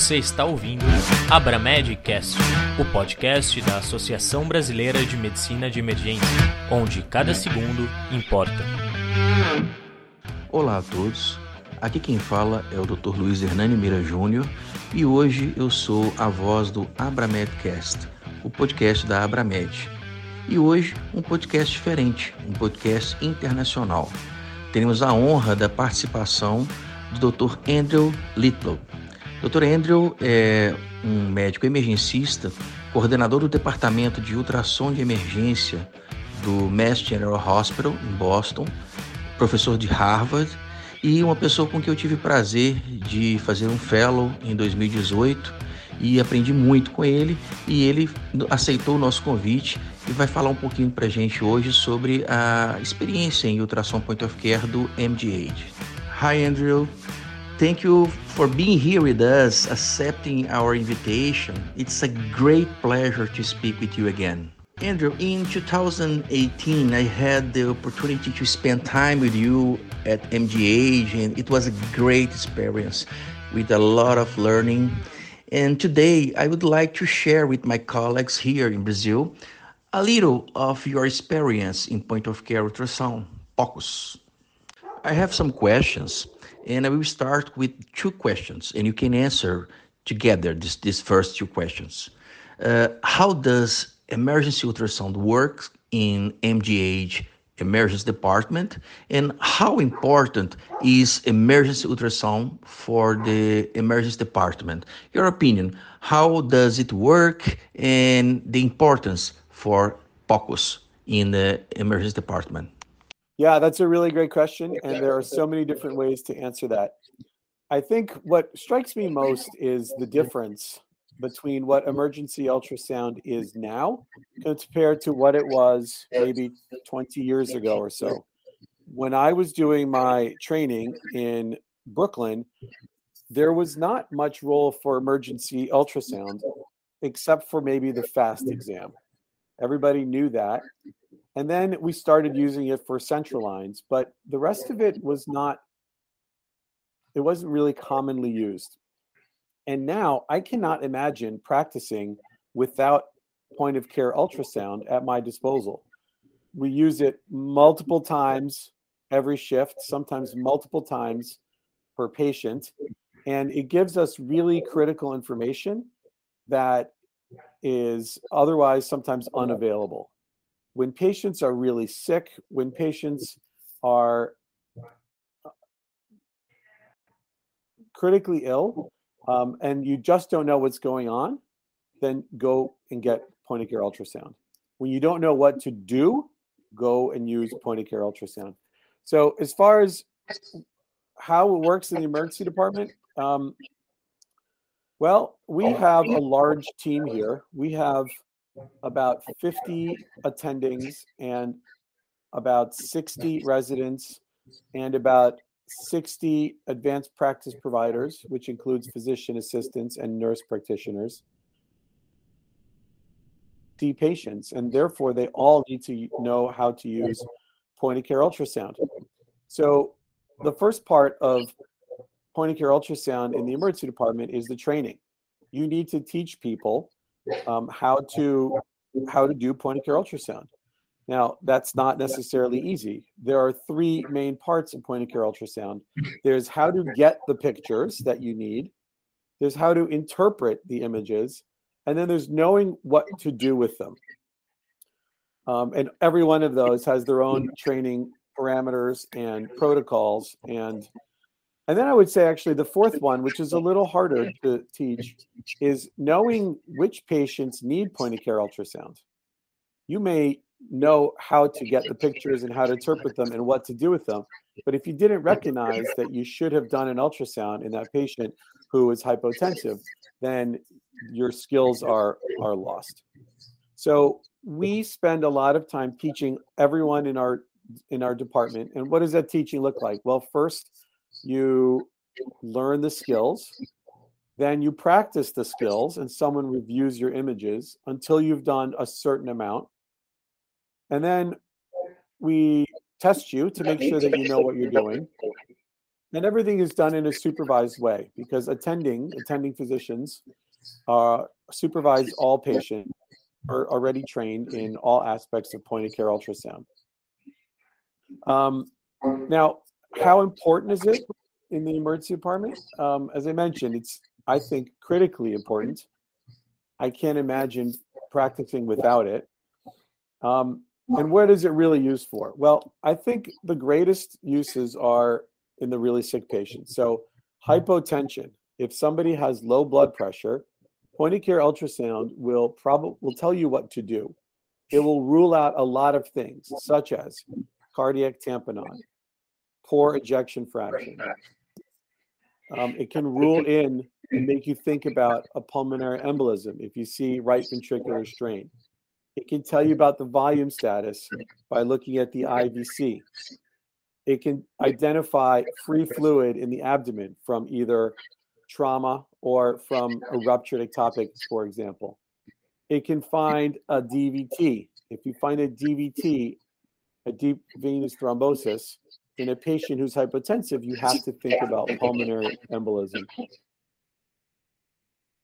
Você está ouvindo Abramedcast, o podcast da Associação Brasileira de Medicina de Emergência, onde cada segundo importa. Olá a todos. Aqui quem fala é o Dr. Luiz Hernani Mira Júnior e hoje eu sou a voz do Abramedcast, o podcast da Abramed. E hoje um podcast diferente, um podcast internacional. Teremos a honra da participação do Dr. Andrew Litlow. Dr. Andrew é um médico emergencista, coordenador do departamento de ultrassom de emergência do Mass General Hospital em Boston, professor de Harvard e uma pessoa com quem eu tive prazer de fazer um fellow em 2018 e aprendi muito com ele e ele aceitou o nosso convite e vai falar um pouquinho para gente hoje sobre a experiência em ultrassom point of care do MGH. Hi Andrew, thank you for being here with us, accepting our invitation. It's a great pleasure to speak with you again. Andrew, in 2018, I had the opportunity to spend time with you at MGH, and it was a great experience with a lot of learning. And today, I would like to share with my colleagues here in Brazil a little of your experience in point of care ultrasound, POCUS. I have some questions, and I will start with two questions, and you can answer together this, these first two questions. Uh, how does emergency ultrasound work in MGH emergency department? And how important is emergency ultrasound for the emergency department? Your opinion how does it work and the importance for POCUS in the emergency department yeah that's a really great question and there are so many different ways to answer that i think what strikes me most is the difference between what emergency ultrasound is now compared to what it was maybe 20 years ago or so. When I was doing my training in Brooklyn, there was not much role for emergency ultrasound except for maybe the FAST exam. Everybody knew that. And then we started using it for central lines, but the rest of it was not, it wasn't really commonly used. And now I cannot imagine practicing without point of care ultrasound at my disposal. We use it multiple times every shift, sometimes multiple times per patient. And it gives us really critical information that is otherwise sometimes unavailable. When patients are really sick, when patients are critically ill, um, and you just don't know what's going on, then go and get point of care ultrasound. When you don't know what to do, go and use point of care ultrasound. So, as far as how it works in the emergency department, um, well, we have a large team here. We have about 50 attendings and about 60 residents and about 60 advanced practice providers, which includes physician assistants and nurse practitioners, see patients, and therefore they all need to know how to use point of care ultrasound. So, the first part of point of care ultrasound in the emergency department is the training. You need to teach people um, how to how to do point of care ultrasound. Now, that's not necessarily easy. There are three main parts of point of care ultrasound there's how to get the pictures that you need, there's how to interpret the images, and then there's knowing what to do with them. Um, and every one of those has their own training parameters and protocols and and then I would say actually the fourth one, which is a little harder to teach, is knowing which patients need point of care ultrasound. You may know how to get the pictures and how to interpret them and what to do with them. But if you didn't recognize that you should have done an ultrasound in that patient who is hypotensive, then your skills are are lost. So we spend a lot of time teaching everyone in our in our department. And what does that teaching look like? Well, first you learn the skills, then you practice the skills and someone reviews your images until you've done a certain amount and then we test you to make sure that you know what you're doing. and everything is done in a supervised way because attending attending physicians uh, supervise all patients are already trained in all aspects of point of care ultrasound. Um, now, how important is it in the emergency department? Um, as I mentioned, it's I think critically important. I can't imagine practicing without it. Um, and what is it really used for? Well, I think the greatest uses are in the really sick patients. So, hypotension. If somebody has low blood pressure, point of care ultrasound will probably will tell you what to do. It will rule out a lot of things, such as cardiac tamponade, poor ejection fraction. Um, it can rule in and make you think about a pulmonary embolism if you see right ventricular strain. It can tell you about the volume status by looking at the IVC. It can identify free fluid in the abdomen from either trauma or from a ruptured ectopic, for example. It can find a DVT. If you find a DVT, a deep venous thrombosis, in a patient who's hypotensive, you have to think about pulmonary embolism.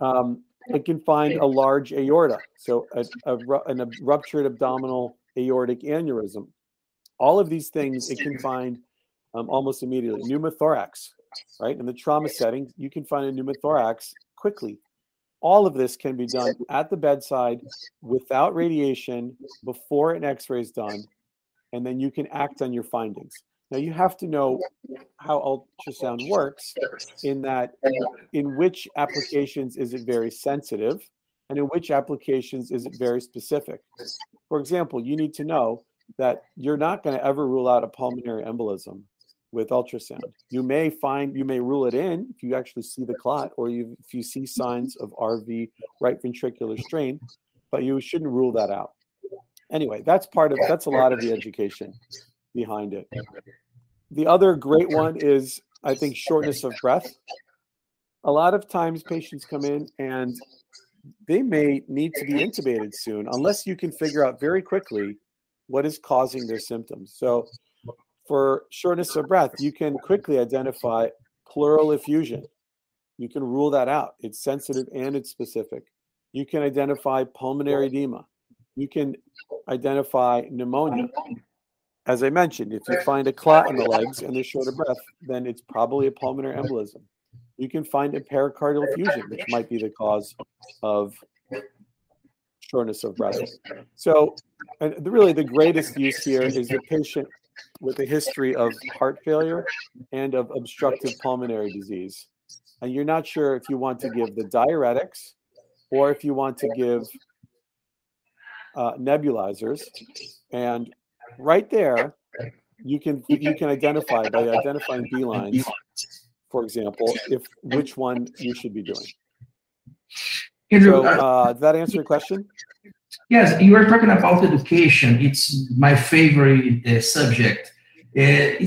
Um, it can find a large aorta, so a, a, an, a ruptured abdominal aortic aneurysm. All of these things it can find um, almost immediately. Pneumothorax, right? In the trauma setting, you can find a pneumothorax quickly. All of this can be done at the bedside without radiation before an x ray is done, and then you can act on your findings. Now you have to know how ultrasound works in that in which applications is it very sensitive and in which applications is it very specific. For example, you need to know that you're not going to ever rule out a pulmonary embolism with ultrasound. You may find you may rule it in if you actually see the clot or you, if you see signs of RV right ventricular strain, but you shouldn't rule that out. Anyway, that's part of that's a lot of the education behind it. The other great one is, I think, shortness of breath. A lot of times patients come in and they may need to be intubated soon unless you can figure out very quickly what is causing their symptoms. So, for shortness of breath, you can quickly identify pleural effusion. You can rule that out. It's sensitive and it's specific. You can identify pulmonary edema. You can identify pneumonia as I mentioned, if you find a clot in the legs and they're short of breath, then it's probably a pulmonary embolism. You can find a pericardial effusion, which might be the cause of shortness of breath. So, and really the greatest use here is the patient with a history of heart failure and of obstructive pulmonary disease. And you're not sure if you want to give the diuretics or if you want to give uh, nebulizers. And right there, you can you can identify by identifying B lines, for example, if which one you should be doing. So, uh, uh, did that answer your question? Yes, you were talking about education. It's my favorite uh, subject. Uh,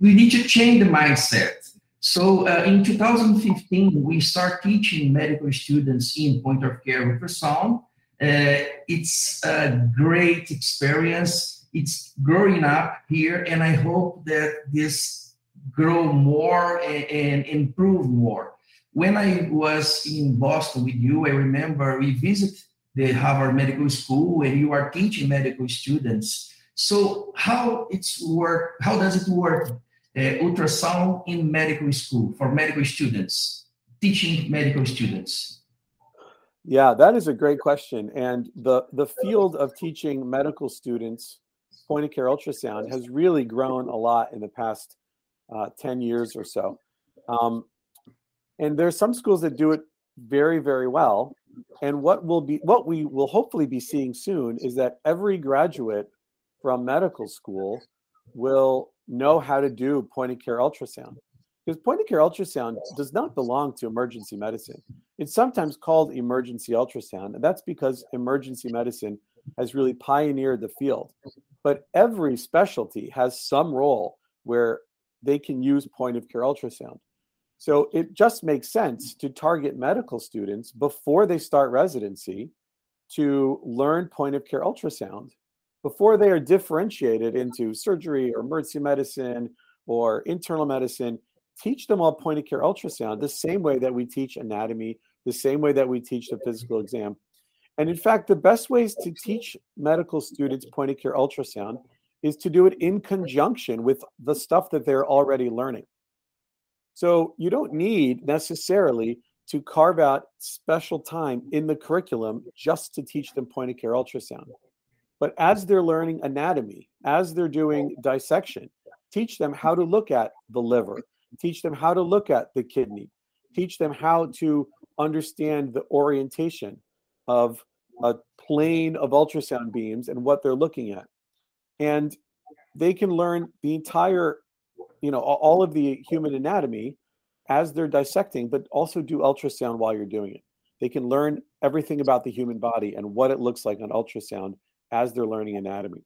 we need to change the mindset. So uh, in 2015, we start teaching medical students in point of care ultrasound. Uh, it's a great experience it's growing up here, and I hope that this grow more and, and improve more. When I was in Boston with you, I remember we visited the Harvard Medical School, and you are teaching medical students. So how it's work? How does it work? Uh, ultrasound in medical school for medical students, teaching medical students. Yeah, that is a great question. And the, the field of teaching medical students point of care ultrasound has really grown a lot in the past uh, 10 years or so. Um, and there's some schools that do it very, very well. And what will be what we will hopefully be seeing soon is that every graduate from medical school will know how to do point of care ultrasound. Because point of care ultrasound does not belong to emergency medicine. It's sometimes called emergency ultrasound, and that's because emergency medicine has really pioneered the field but every specialty has some role where they can use point of care ultrasound. So it just makes sense to target medical students before they start residency to learn point of care ultrasound before they are differentiated into surgery or emergency medicine or internal medicine. teach them all point of care ultrasound the same way that we teach anatomy, the same way that we teach the physical exam. And in fact, the best ways to teach medical students point of care ultrasound is to do it in conjunction with the stuff that they're already learning. So you don't need necessarily to carve out special time in the curriculum just to teach them point of care ultrasound. But as they're learning anatomy, as they're doing dissection, teach them how to look at the liver, teach them how to look at the kidney, teach them how to understand the orientation of a plane of ultrasound beams and what they're looking at. And they can learn the entire, you know, all of the human anatomy as they're dissecting, but also do ultrasound while you're doing it. They can learn everything about the human body and what it looks like on ultrasound as they're learning anatomy.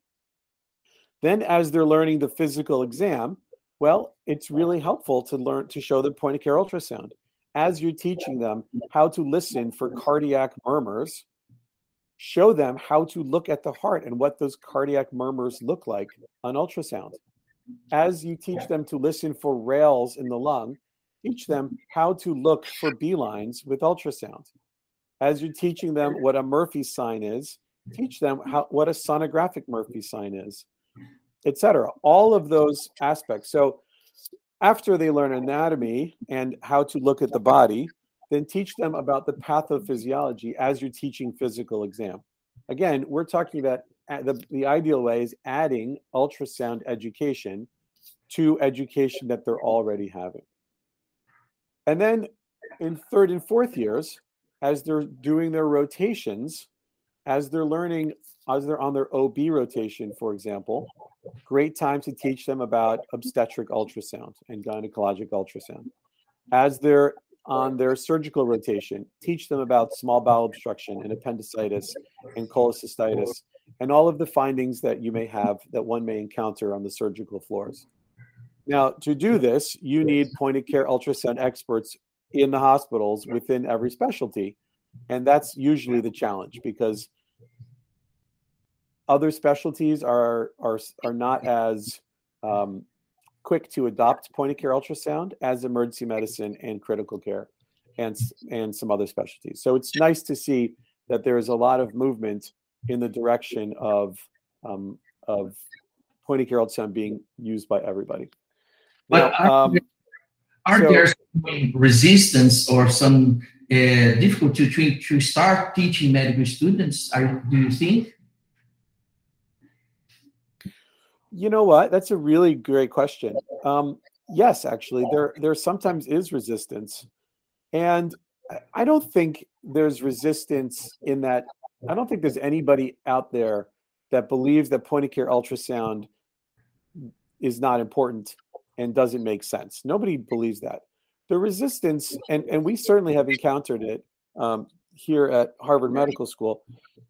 Then, as they're learning the physical exam, well, it's really helpful to learn to show them point of care ultrasound. As you're teaching them how to listen for cardiac murmurs, show them how to look at the heart and what those cardiac murmurs look like on ultrasound. As you teach them to listen for rales in the lung, teach them how to look for B lines with ultrasound. As you're teaching them what a Murphy sign is, teach them how, what a sonographic Murphy sign is, etc. All of those aspects. So after they learn anatomy and how to look at the body, then teach them about the pathophysiology as you're teaching physical exam. Again, we're talking about the, the ideal way is adding ultrasound education to education that they're already having. And then in third and fourth years, as they're doing their rotations, as they're learning, as they're on their OB rotation, for example, great time to teach them about obstetric ultrasound and gynecologic ultrasound. As they're on their surgical rotation, teach them about small bowel obstruction and appendicitis and cholecystitis and all of the findings that you may have that one may encounter on the surgical floors. Now, to do this, you need point of care ultrasound experts in the hospitals within every specialty. And that's usually the challenge because other specialties are are are not as um, quick to adopt point of care ultrasound as emergency medicine and critical care and and some other specialties. So it's nice to see that there is a lot of movement in the direction of um, of point of care ultrasound being used by everybody. But now, are, um, are so, there some resistance or some uh, difficulty to, to start teaching medical students? Are, do you think? You know what? That's a really great question. Um, yes, actually, there there sometimes is resistance, and I don't think there's resistance in that. I don't think there's anybody out there that believes that point of care ultrasound is not important and doesn't make sense. Nobody believes that. The resistance, and, and we certainly have encountered it um, here at Harvard Medical School,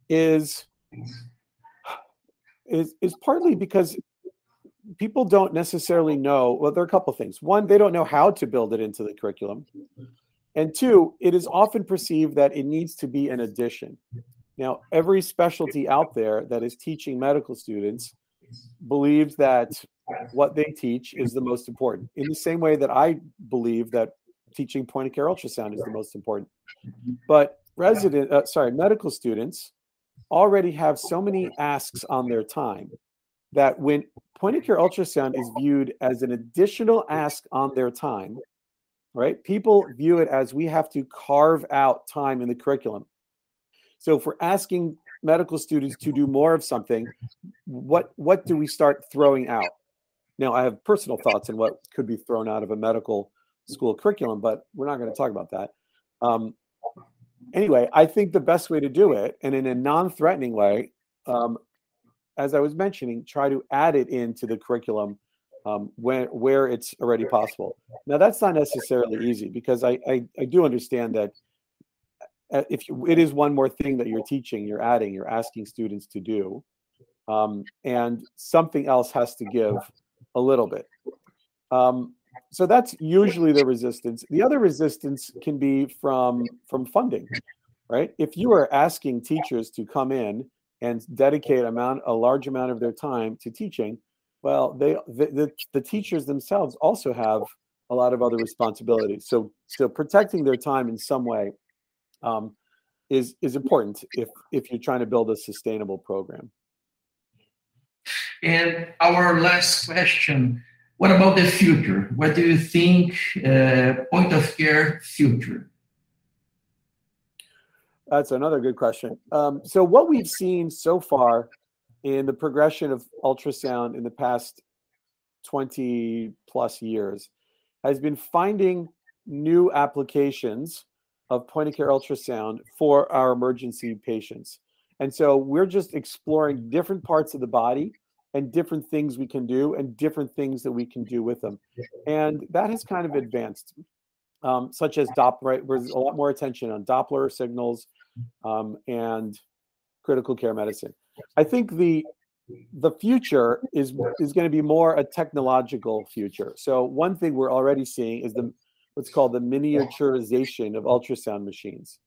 is, is, is partly because people don't necessarily know. Well, there are a couple things. One, they don't know how to build it into the curriculum. And two, it is often perceived that it needs to be an addition. Now, every specialty out there that is teaching medical students believes that what they teach is the most important. In the same way that I believe that teaching point of care ultrasound is the most important. But resident, uh, sorry, medical students already have so many asks on their time that when point of care ultrasound is viewed as an additional ask on their time, right? People view it as we have to carve out time in the curriculum. So if we're asking medical students to do more of something, what what do we start throwing out? Now, I have personal thoughts on what could be thrown out of a medical school curriculum, but we're not going to talk about that. Um, anyway, I think the best way to do it, and in a non-threatening way, um, as I was mentioning, try to add it into the curriculum um, when, where it's already possible. Now, that's not necessarily easy because I, I, I do understand that uh, if you, it is one more thing that you're teaching, you're adding, you're asking students to do, um, and something else has to give a little bit. Um, so that's usually the resistance. The other resistance can be from from funding, right? If you are asking teachers to come in and dedicate amount a large amount of their time to teaching, well, they the, the, the teachers themselves also have a lot of other responsibilities. So so protecting their time in some way um, is is important if if you're trying to build a sustainable program. And our last question: What about the future? What do you think uh, point of care future? That's another good question. Um, so what we've seen so far in the progression of ultrasound in the past 20 plus years has been finding new applications of point of care ultrasound for our emergency patients. And so we're just exploring different parts of the body and different things we can do and different things that we can do with them. And that has kind of advanced, um, such as Doppler, right? There's a lot more attention on Doppler signals um, and critical care medicine. I think the the future is is going to be more a technological future. So one thing we're already seeing is the what's called the miniaturization of ultrasound machines.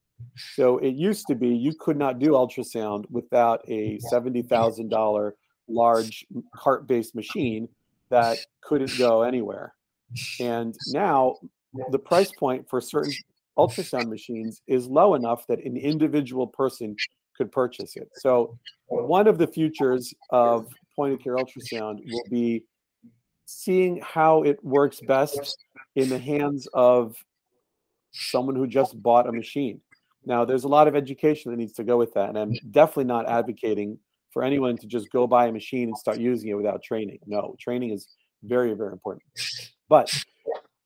So it used to be you could not do ultrasound without a seventy thousand dollar large cart based machine that couldn't go anywhere. And now the price point for certain ultrasound machines is low enough that an individual person could purchase it. So one of the futures of point of care ultrasound will be seeing how it works best in the hands of someone who just bought a machine. Now, there's a lot of education that needs to go with that, and I'm definitely not advocating for anyone to just go buy a machine and start using it without training. No, training is very, very important. But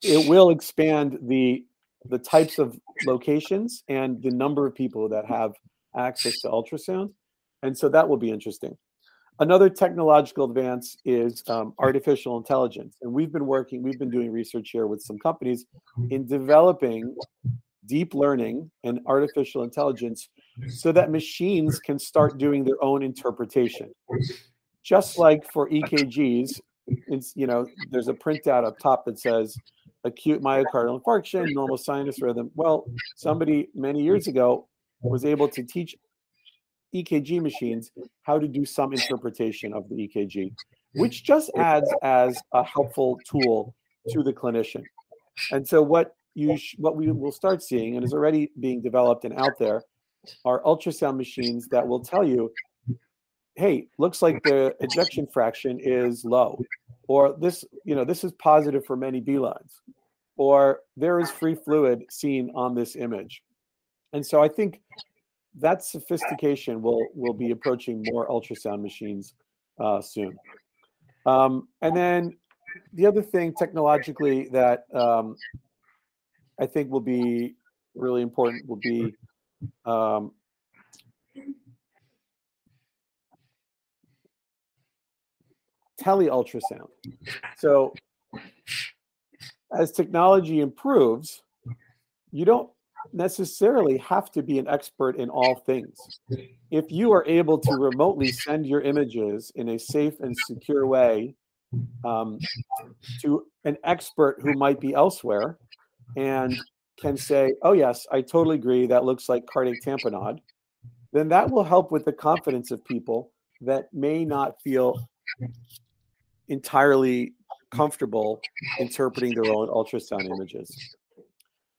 it will expand the the types of locations and the number of people that have access to ultrasound. And so that will be interesting. Another technological advance is um, artificial intelligence. And we've been working, we've been doing research here with some companies in developing deep learning and artificial intelligence so that machines can start doing their own interpretation. Just like for EKGs, you know, there's a printout up top that says acute myocardial infarction, normal sinus rhythm. Well, somebody many years ago was able to teach EKG machines how to do some interpretation of the EKG, which just adds as a helpful tool to the clinician. And so what you sh- what we will start seeing and is already being developed and out there are ultrasound machines that will tell you hey looks like the ejection fraction is low or this you know this is positive for many B lines or there is free fluid seen on this image and so I think that sophistication will will be approaching more ultrasound machines uh, soon. Um, and then the other thing technologically that um, I think will be really important will be um, tele ultrasound. So as technology improves, you don't necessarily have to be an expert in all things. If you are able to remotely send your images in a safe and secure way um, to an expert who might be elsewhere and can say, oh, yes, I totally agree, that looks like cardiac tamponade, then that will help with the confidence of people that may not feel entirely comfortable interpreting their own ultrasound images.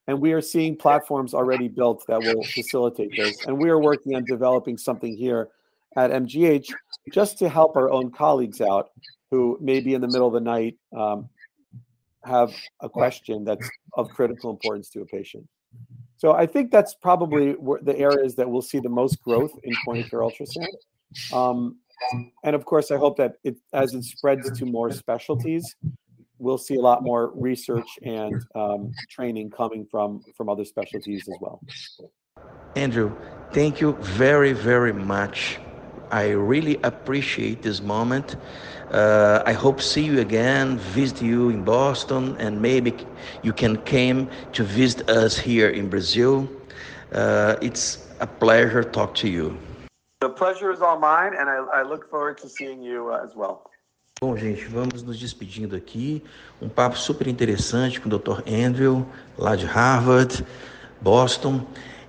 And we are seeing platforms already built that will facilitate this. And we are working on developing something here at MGH just to help our own colleagues out who may be in the middle of the night um, have a question that's of critical importance to a patient. So I think that's probably the areas that we'll see the most growth in point of care ultrasound. Um, and of course, I hope that it, as it spreads to more specialties, we'll see a lot more research and um, training coming from from other specialties as well. Andrew, thank you very very much. I really appreciate this moment. Uh, I hope see you again, visit you in Boston, and maybe you can come to visit us here in Brazil. Uh, it's a pleasure talk to you. The pleasure is all mine, and I, I look forward to seeing you uh, as well. Bom, gente, vamos nos despedindo aqui. Um papo super interessante com o Dr. Andrew, lá de Harvard, Boston.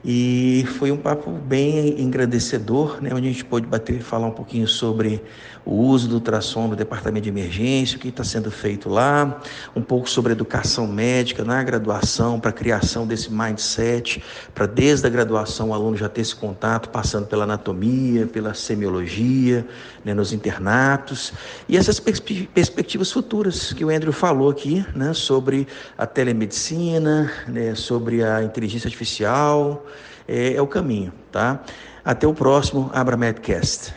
E foi um papo bem engrandecedor, né, onde a gente pôde bater, falar um pouquinho sobre o uso do ultrassom no departamento de emergência, o que está sendo feito lá, um pouco sobre educação médica na graduação, para a criação desse mindset, para desde a graduação o aluno já ter esse contato, passando pela anatomia, pela semiologia, né, nos internatos, e essas perspectivas futuras que o Andrew falou aqui, né, sobre a telemedicina, né, sobre a inteligência artificial, é, é o caminho, tá? Até o próximo Abra Medcast.